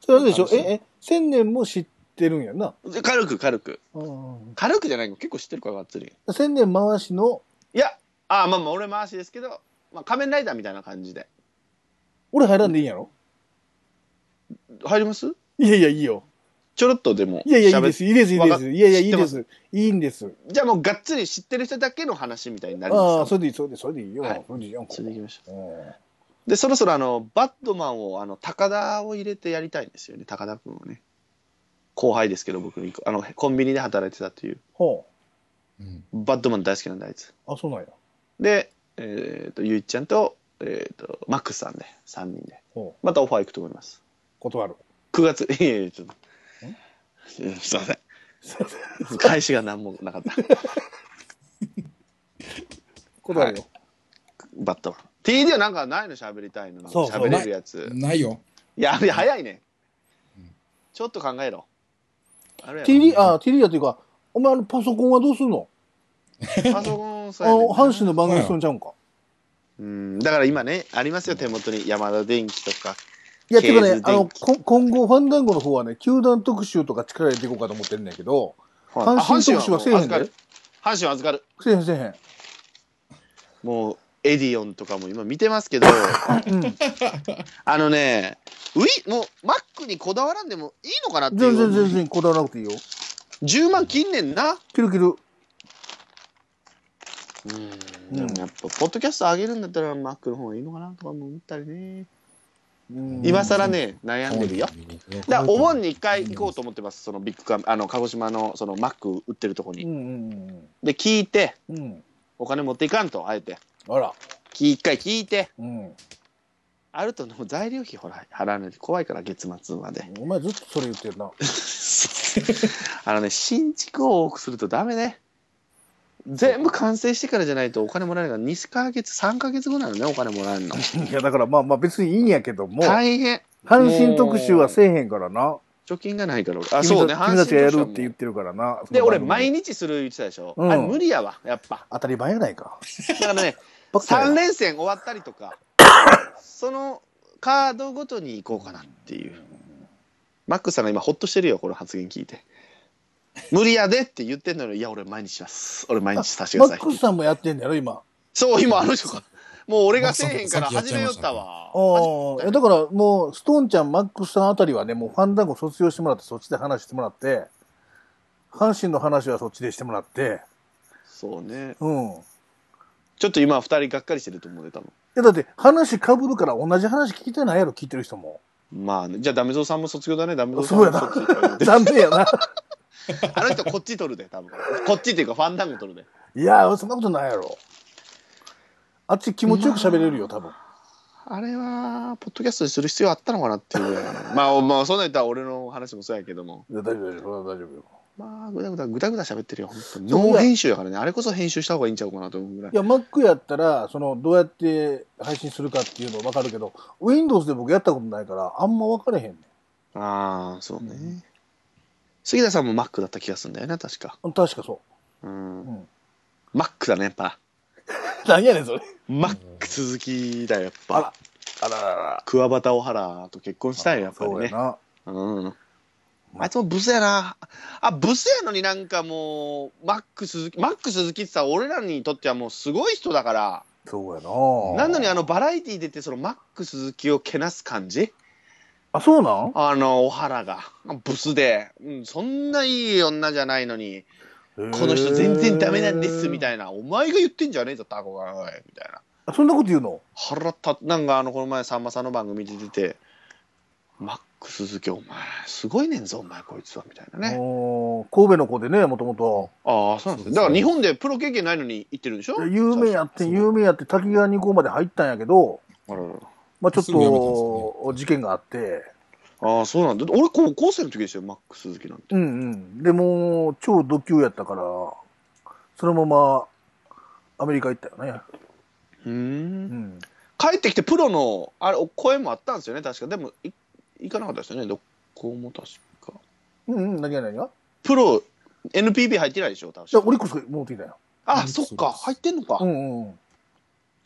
それあれでしょえ、え、千年も知ってるんやな。軽く軽く。うん軽くじゃないの結構知ってるから、がっつり。千年回しの、いや、あまあまあ俺回しですけど、まあ仮面ライダーみたいな感じで。俺入らんでいいんやろ？入ります？いやいや、いいよ。ちょろっとでも。いやいや、いいです、いいです、いいです。いやいや、いいです。いいんです。じゃあもうがっつり知ってる人だけの話みたいになりますああ、よそれでいい、それでいい、それでいいよ。はいそれでいいよ。それでいきましょう。うんで、そろそろあの、バットマンを、あの、高田を入れてやりたいんですよね、高田君をね。後輩ですけど、僕に、あの、コンビニで働いてたっていう、ほうんバットマン大好きなんで、あいつ。う。あ、そうなんや。で、えっ、と、ゆいちゃんと、えっ、と、マックスさんで、3人で。またオファー行くと思います。断る。9月、いやいや、ちょっと。うんすいません。返しが何もなかった。断るよ。バットマン。TD はなんかないの？喋りたいのなんかそうそう喋れるやつ。ないよ。いや、いや早いねうん。ちょっと考えろ。あれやろ TD、あ、TD やっていうか、お前あのパソコンはどうすんの？パソコンあさの、阪神の番組するんちゃうんか。うん、だから今ね、ありますよ、手元に。山田電機とか。いや、てかねあの、こ今後、ファンダンゴの方はね、球団特集とか力入れていこうかと思ってるんだけど、阪神特集はせえへんで阪神は預かる。せえへんせえへん。もう、エディオンとかも今見てますけど、うん。あのね、ウィ、もう、マックにこだわらんでもいいのかなって全然いう。全然こだわらなくていいよ。10万切んねんな。キルキル。うん。でもやっぱ、ポッドキャスト上げるんだったら、マックの方がいいのかなとかも思ったりね。うん今更ね、悩んでるよ。だからお盆に一回行こうと思思ってます、そのビッグカメあの鹿児島のそのマック売ってるとこに。うんうんで、聞いて、うん。うん。お金持っていかんと、あえて。あら。き一回聞いて、うん。あるともう材料費ほら払わないと怖いから、月末まで。お前ずっとそれ言ってるな。あのね、新築を多くするとダメね。全部完成してからじゃないとお金もらえないから、2ヶ月、3ヶ月後なのね、お金もらえるの。いや、だからまあまあ別にいいんやけども、大変。阪神特集はせえへんからな。貯金がないから俺。あ、君そうね、た君たちがやるって言うってるからな。で、俺、毎日する言ってたでしょ。うんあれ無理やわ、やっぱ。当たり前やないか。だからね、ばっかや3連戦終わったりとか、そのカードごとに行こうかなっていう。マックスさんが今ほっとしてるよ、この発言聞いて。無理やでって言ってんのに、いや、俺毎日します。俺毎日させてくださいマッ。クスさんもやってんだよ、今。そう、今あの人が。もう俺がせえへんから始めよったわ。ああ、だからもう、ストーンちゃん、マックスさんあたりはね、もうファンダンゴ卒業してもらって、そっちで話してもらって、阪神の話はそっちでしてもらって、そうね。うん。いちょっと今二人がっかりしてると思うで、多分。や、だって話被るから同じ話聞いてないやろ、聞いてる人も。まあね、じゃあダメゾウさんも卒業だね、ダメゾウさんそうやなも卒業残念やな。あの人こっち取るで、多分。こっちっていうかファンダンゴ取るで。いや、そんなことないやろ。あっち気持ちよく喋れるよ、多分。あれは、ポッドキャストにする必要あったのかなっていうぐらい。まあ、まあ、そんなん言ったら俺の話もそうやけども。いや大丈夫、大丈夫、大丈夫よ。まあ、ぐだぐだ、ぐだぐだ喋ってるよ、本当に。ノー編集やからね。あれこそ編集した方がいいんちゃうかなと思うぐらいい。や、Mac やったら、その、どうやって配信するかっていうの分かるけど、Windows で僕やったことないから、あんま分かれへんねん。ああ、そうね。杉田さんもマックだった気がするんだよな、確か。確かそうん。うんマックだね、やっぱ。う。何やねん、それ。マック鈴木だよ、やっぱあら。あららら。桑畑小原と結婚したいよ、やっぱりね。そうやな。うん。あいつもブスやな。あ、ブスやのになんかもう、マック鈴木、マック鈴木ってさ、俺らにとってはもうすごい人だから、そうやな。なのにあのバラエティー出てそのマック鈴木をけなす感じ？あ、そうなん？あの、小原が。ブスで、うん、そんないい女じゃないのに、この人全然ダメなんです、みいたいな。お前が言ってんじゃねえぞ、タコが、おいみたいな。な。そんなこと言うの？腹立っなんかあの、この前さんまさんの番組で出て、マック鈴木、お前、すごいねんぞ、お前、こいつは、みたいなね。神戸の子でね、もともと。ああ、そうなんですね。だから日本でプロ経験ないのに行ってるんでしょ？有名やって、有名やって、滝川二校まで入ったんやけど、あららまあちょっと、事件があって、ああ、そうなんだ。俺、高校生の時ですよ、マック鈴木なんて。うんうん。でも、超ド級やったから、そのまま、アメリカ行ったよね。う。うんん。帰ってきてプロの、あれ、お声もあったんですよね、確か。でも、い行かなかったですよね、どこも確か。うんうん、何が何が？いプロ、NPB 入ってないでしょ、確や、か。オリックス持ってきたよ。あ、そっか、入ってんのか。うんうんうん。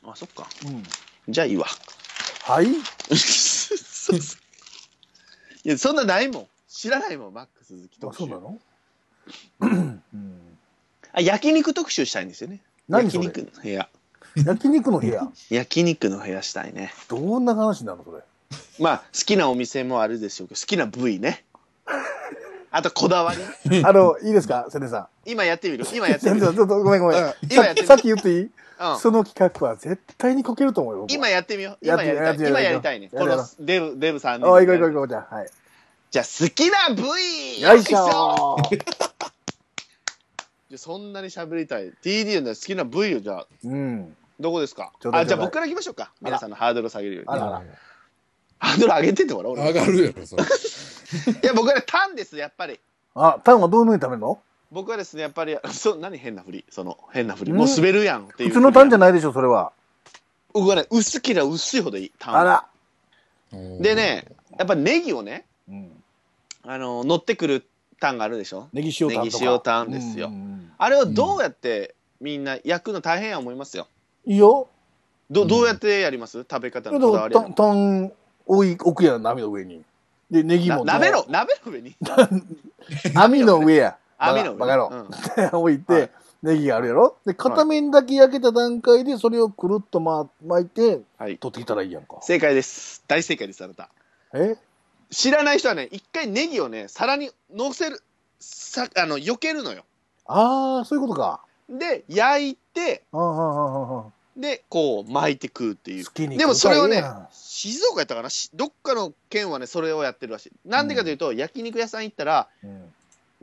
あ、そっか。うん。じゃあいいわ。はい？そうそういや、そんなないもん。知らないもん、マック鈴木あ、特集。そうなの？うん。あ、焼肉特集したいんですよね。何それ？焼肉の部屋。焼肉の部屋？焼肉の部屋したいね。どんな話なのそれ？まあ、好きなお店もあるでしょうけど、好きな部位ね。あと、こだわり。あの、いいですか、セネさ今やってみる？今やっん。ちょってみる。とごめんごめん。今やってみっきさっき言っていい？うんその企画は絶対にこけると思うよ。僕は今やってみよう。やって今やりたい。やって今やりたいね。このやってやろうデブ、デブさんあ、行こう行こう行こう、じゃあ。はい。じゃあ、好きな部位よいしょ じゃあそんなに喋りたい。TD の好きな部位をじゃあ、うん。どこですか？ちょうだいあ、じゃあ僕から行きましょうか。皆さんのハードルを下げるようにね。あらあらハードル上げてってもらおう。俺上がるやろ、それ。いや、僕はね、タンです、やっぱり。あ、タンはどういうふうに食べるの？僕はですね、やっぱり、そう、何変な振り？その、変な振り。うんもう滑るやんっていう。普通のタンじゃないでしょ、それは。僕はね、薄ければ薄いほどいい、タンは。あら。でね、やっぱネギをね、うん。あの、乗ってくるタンがあるでしょ？ネギ塩タンとか。ネギ塩タンですよあれをどうやってみんな焼くの大変や思いますよ。いいよ。どうんどうやってやります？食べ方だのこだわりはからタン、タン置い置くやん、網の上に。で、ネギも。な鍋の、鍋の上に？網の上や。網の上バカ野郎。置いて、はいネギがあるやろ？で、片面だけ焼けた段階で、それをくるっとま巻いて、はい。取ってきたらいいやんか。正解です。大正解です、あなた。え？知らない人はね、一回ネギをね、皿に乗せる、さ、あの、避けるのよ。ああ、そういうことか。で、焼いて。で、こう、巻いて食うっていうでもそれをね静岡やったかな？しどっかの県はね、それをやってるらしい。なんでかというと、焼肉屋さん行ったら、うん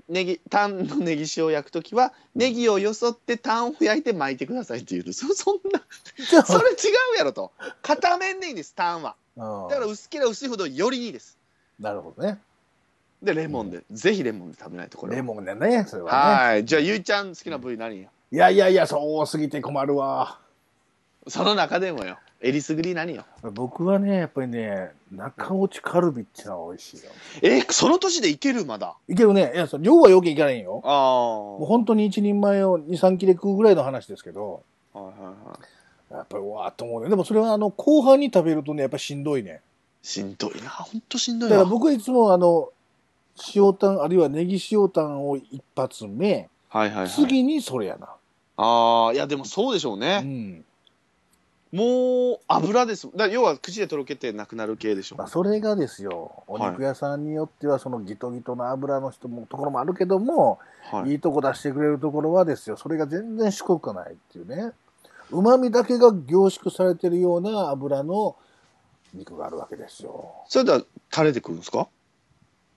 ネギ、タンのネギ塩を焼くときは、ネギをよそってタンを焼いて巻いてくださいっていうの。そ そんな、それ違うやろと。片面でいいんです、タンは。だから薄ければ薄いほどよりいいです。なるほどね。で、レモンで。ぜひレモンで食べないとこれは。レモンだね、それはね。はい。じゃあ、ゆいちゃん好きな部位何よいやいやいや、そうすぎて困るわ。その中でもよ。えりすぐり何よ？僕はね、やっぱりね、中落ちカルビっていうのは美味しいよ。え、その年でいけるまだ？いけるね。いや、量はよくいかないんよ。ああ。もう本当に一人前を2、3切れ食うぐらいの話ですけど、はいはいはい。やっぱりうわーっと思うね。でもそれはあの、後半に食べるとね、やっぱしんどいね。しんどいな。ほんとしんどだからいな。僕はいつもあの、塩タン、あるいはネギ塩タンを一発目、はいはいはい。次にそれやな。ああ、いやでもそうでしょううね。ん。もう油です。だ要は口でとろけてなくなる系でしょまあ、それがですよ、お肉屋さんによっては、そのギトギトの油の人も、ところもあるけども、はい。いいとこ出してくれるところはですよ、それが全然しこくないっていうね。旨味だけが凝縮されてるような油の肉があるわけですよ。それではタレで食うんですか？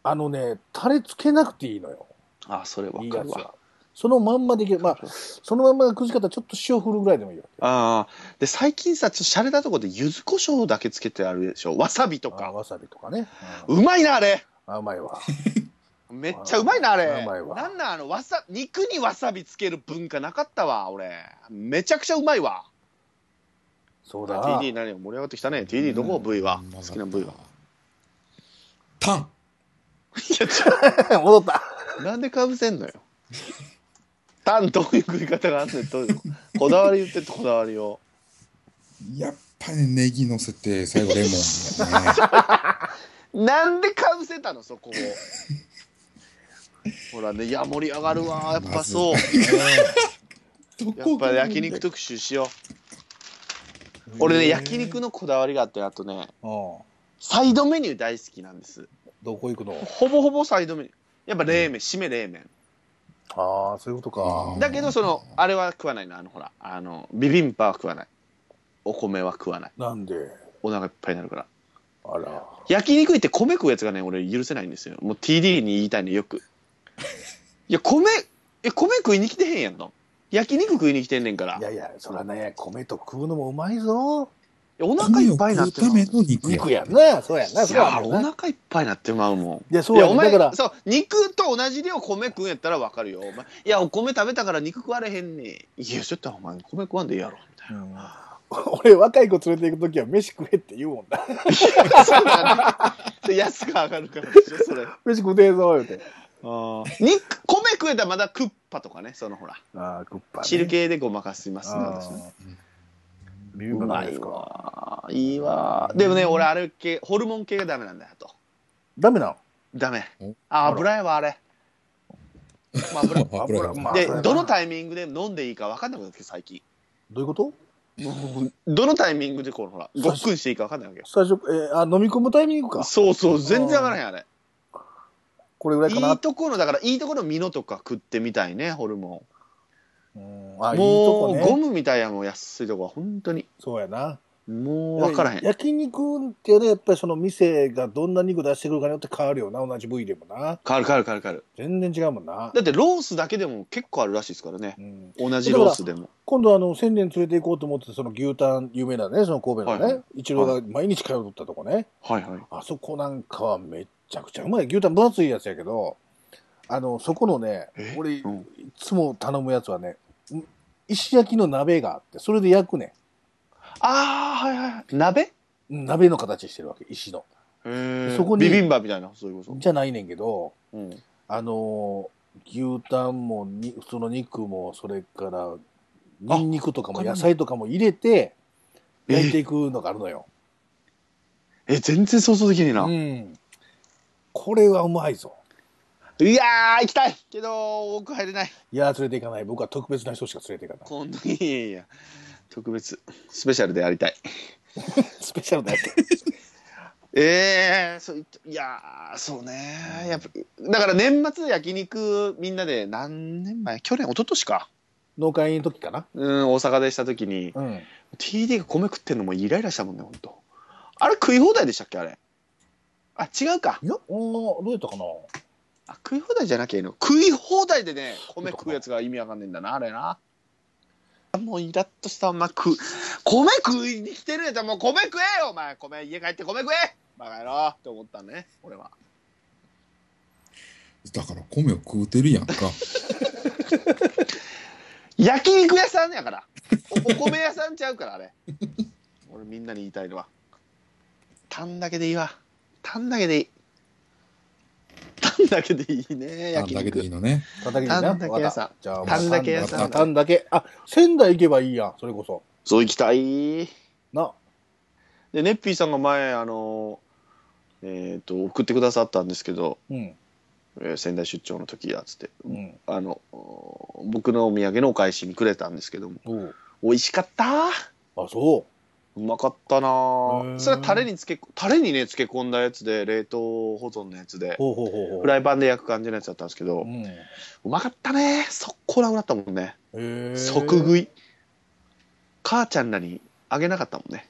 あのね、タレつけなくていいのよ。あそれわいいかるわ。やつは。そのまんまでいける。まあ、そのまんまがくじ方ちょっと塩振るぐらいでもいいわけ。ああ。で、最近さ、ちょっと洒落たとこで柚子胡椒だけつけてあるでしょ？わさびとか。あわさびとかね。うまいな、あれ。あうまいわ。めっちゃうまいな、あれ。うまいわなんなん、あの、わさ、肉にわさびつける文化なかったわ、俺。めちゃくちゃうまいわ。そうだ。TD 何盛り上がってきたね。TD どこ？部位は。好きな部位は。タン。いや、ちょ 戻った。なんでかぶせんのよ。タンどういう食い方があんねんどういうこだわり言ってってこだわりを。やっぱりネギ乗せて、最後レモンだね。なんでかぶせたのそこを。ほらね、いや盛り上がるわやっぱそう。やっぱ焼肉特集しよう。俺ね焼肉のこだわりがあってあとねうんサイドメニュー大好きなんです。どこ行くの？ほぼほぼサイドメニュー。やっぱ冷麺、締め冷麺。ああそういうことか。うん。だけどそのあれは食わないの。あのほらあのビビンパは食わない。お米は食わない。なんで？お腹いっぱいになるから。あら。焼肉行って米食うやつがね俺許せないんですよ。もう TD に言いたいのよく。いや米え米食いに来てへんやんの焼肉食いに来てんねんから。いやいやそらね米と食うのもうまいぞ。いやお腹いっぱいになってまう米を食うための肉肉やんな。そうやんな。いそうややおんな。腹いっぱいになってまうもん。いやそうやいやお前からそう肉と同じ量米食うんやったら分かるよ。お前いやお米食べたから肉食われへんねん。いやちょっとお前米食わんでいいやろみたいな。うん。俺若い子連れて行く時は飯食えって言うもんな。そうだねで 安く上がるからでしょそれ。飯食うてえぞ言うて。肉米食えたらまだクッパとかねそのほら。ああクッパ、ね、汁系でごまかしますねあ私ね。ービビンですか。わ。いいわ。でもね俺あれ系ホルモン系がダメなんだよあと。ダメなの？ダメ。お？あ油やわあれ。まあ油 油がまあでどのタイミングで飲んでいいか分かんなくなって最近。どういうこと？どのタイミングでこのほらごっくんしていいか分かんないわけ。よ最初、えーあ飲み込むタイミングか？そうそう全然分からへんあれ。これぐらいかな。いいところだからいいところミノとか食ってみたいねホルモうん。ンあいいとこね。ゴムみたいやもん安いとこは本当に。そうやな。もう分からへん。焼肉ってねやっぱりその店がどんな肉出してくるかによって変わるよな同じ部位でもな。変わる変わる変わる変わる。全然違うもんな、だってロースだけでも結構あるらしいですからね。うん、同じロースでも。今度あの千年連れて行こうと思ってその牛タン有名なねその神戸のね、はいはい。一郎が毎日通っとったとこね、はいはい。あそこなんかはめっちゃくちゃうまい。牛タン分厚いやつやけどあのそこのねえ？俺、うん。いつも頼むやつはねん石焼きの鍋があってそれで焼くねああはいはい鍋ん鍋？の形してるわけ石の。そこにビビンバみたいな？そういうこと？じゃないねんけどうん。あのー牛タンもに普通の肉もそれからニンニクとかも野菜とかも入れてえ焼いていくのがあるのよ。え全然想像できねえな、うん。これはうまいぞ。いやー行きたいけど僕入れないいや、連れて行かない。僕は特別な人しか連れて行かない。今度いやいやいや特別スペシャルでやりたい スペシャルなやつ。ええそういやーそうねやっぱだから年末焼肉みんなで何年前？去年一昨年か農会員の時かな？うん大阪でした時にうん。TD が米食ってんのもイライラしたもんねほんとあれ食い放題でしたっけあれ？あ違うかいや、どうやったかな？あ食い放題じゃなきゃいいの？食い放題でね米食うやつが意味わかんねえんだなあれな。もうイラッとした。お前食う米食いに来てるやつはもう米食えよ！お前米家帰って米食え！バカ野郎！って思ったね俺は。だから米を食うてるやんか。焼肉屋さんやから。おお米屋さんちゃうからあれ。俺みんなに言いたいのは。タンだけでいいわ。タンだけでいいタンだけでいいね焼あんだけでいい肉のね。タンだけいいな。タンだけ屋さんじゃあ、タンだけ屋さんタンだけ。あ、仙台行けばいいやん。それこそ。そう行きたいな。でネッピーさんが前あのえっ、と送ってくださったんですけど、うん。えー仙台出張の時やつって、うん。あの僕のお土産のお返しにくれたんですけどもおう美味しかったあ、そうまかったな。それはタレにつけタレにね漬け込んだやつで冷凍保存のやつで。フライパンで焼く感じのやつだったんですけど、う。うんまかったね。速攻なくなったもんね。即食い。母ちゃんらにあげなかったもんね。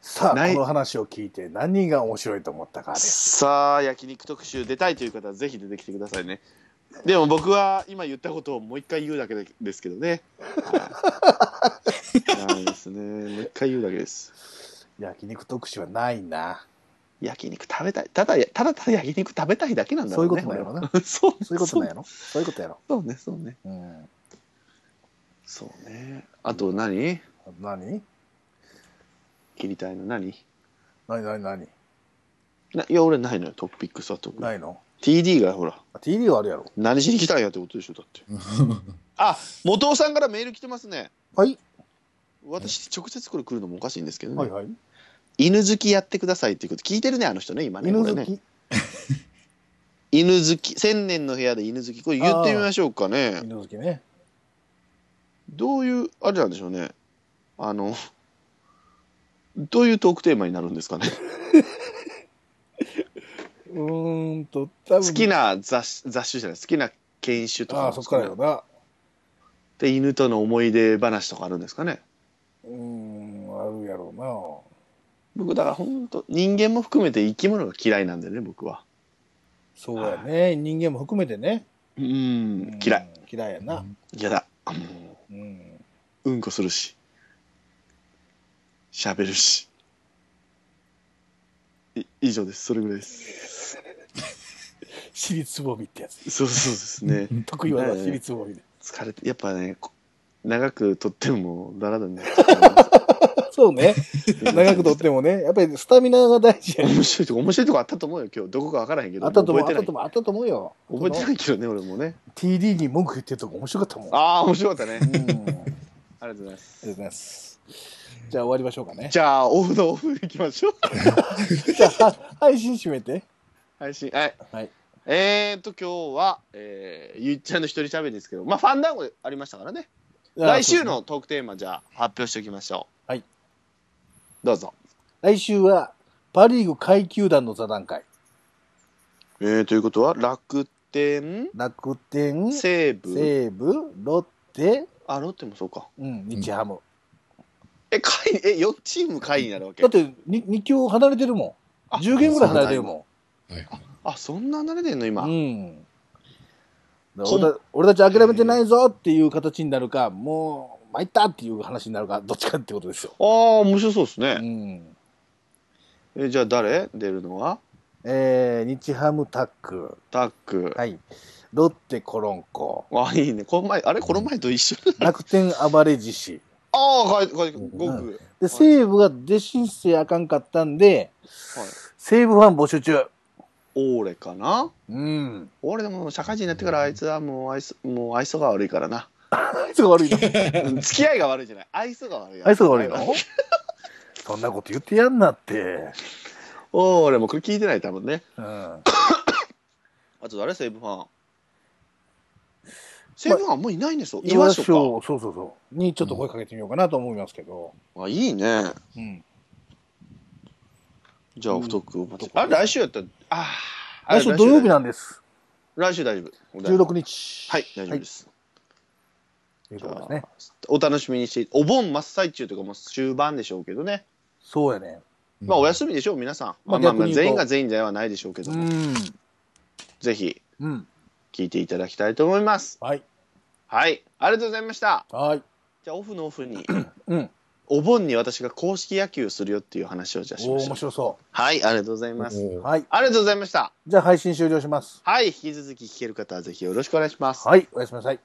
さあ、この話を聞いて何が面白いと思ったかです。さあ焼肉特集出たいという方はぜひ出てきてくださいねでも僕は今言ったことをもう一回言うだけでですけどね。はい。ないですね。もう一回言うだけです。焼肉特集はないな。焼肉食べたい。ただただただ焼肉食べたいだけなんだろうね。そういうことな俺は そうそういうことなろ？そういうことやろ？そうねそうね。うん。そうね。あと何？何？切りたいの何？何何何？ないや俺ないのよ。トピックスは特に。ないの？TD がほら、TD はあるやろ。何しに来たんやってことでしょ、だって。あ、元尾さんからメール来てますね。はい。私、直接これ来るのもおかしいんですけどね。はいはい。犬好きやってくださいっていうこと聞いてるね、あの人ね、今ね。犬好き。犬好き、千年の部屋で犬好き、これ言ってみましょうかね。犬好きね。どういう、あれなんでしょうね。あの、どういうトークテーマになるんですかね。うーんと、多分好きな雑雑種じゃない、好きな犬種とかああ、そっからよな。で、犬との思い出話とかあるんですかね。うーん、あるやろうな。僕、だから本当人間も含めて生き物が嫌いなんでね、僕は。そうやね。人間も含めてね。うんうん、嫌い。。嫌いやな。嫌だ。もうん。う、うんこするし。喋るし。い以上です。それぐらいです。尻つぼみってやつ。そうそうですね。得意技尻つぼみで。疲れて、やっぱね、こ長く撮ってもだらだね。そうね。長くとってもね。やっぱりスタミナが大事やね。面白いとこ、面白いとこあったと思うよ、今日。どこかわからへんけど。あったと思う、あってたと思う、あったと思うよ。覚えてないけどね、俺もね。TD に文句言ってるとこ面白かったもん。あああ、面白かったね。うん。ありがとうありがとうございます。ございます。じゃあ終わりましょうかね。じゃあ、オフのオフ行きましょう。じゃあ、は配信閉めて。配信。はい。はい。えーと、今日は、えー、ゆっちゃんの一人喋りですけど、まあ、ファンダンゴありましたからね。来週のトークテーマ、じゃあ、発表しておきましょう。はい。どうぞ。来週は、パ・リーグ下位球団の座談会。えー、ということは、楽天、楽天、西武、西武、ロッテ、あ、ロッテもそうか。うん、日ハム。え、下位、え、4チーム下位になるわけ？だってに、2球離れてるもあん。10ゲームぐらい離れてるもはい。あ、そんな慣れてんの、今？ん。うん。俺た俺たち諦めてないぞっていう形になるか、もう、参ったっていう話になるか、どっちかってことですよ。ああ、面白そうですうね。ん。え、じゃあ誰？出るのは？えー、日ハムタック。タック。はい。ロッテコロンコ。あ、いいね。この前、あれ？この前と一緒だ。楽天暴れ獅子。ああ、はい、はい、ゴーグ。で、西武が出申請あかんかったんで、はい。西武ファン募集中。俺かな？うん。俺でも社会人になってからあいつはもう愛想、もう愛想が悪いからな。愛想が悪いの？うん付き合いが悪いじゃない？愛想が悪い。愛想が悪いの？そんなこと言ってやんなって。俺もこれ聞いてない多分ね。うん。あと誰？西武ファン。西武ファンもういないんですよ。岩所そうそうそう。にちょっと声かけてみようかなと思いますけど。か。あ、いいね。うん。じゃあ、うん太く。あ、来週やった？ら、ああ。来週土曜日な。なんです。来週大丈夫。16日。はい、大丈夫です。というじゃあことですね。お楽しみにして、お盆真っ最中とかもう終盤でしょうけどね。そうやね。まあ、お休みでしょう、皆さん。ままああまあまあ、全員が全員ではないでしょうけども、うん。ぜひうん。聞いていただきたいと思います。はい。はい、ありがとうございました。はい。じゃあ、オフのオフに、うん。お盆に私が公式野球するよっていう話をじゃあしましょう。面白そはい、ありがとうございます。はい。ありがとうございました。じゃあ配信終了します。はい、引き続き聞ける方はぜひよろしくお願いします。はい。おやすみなさい。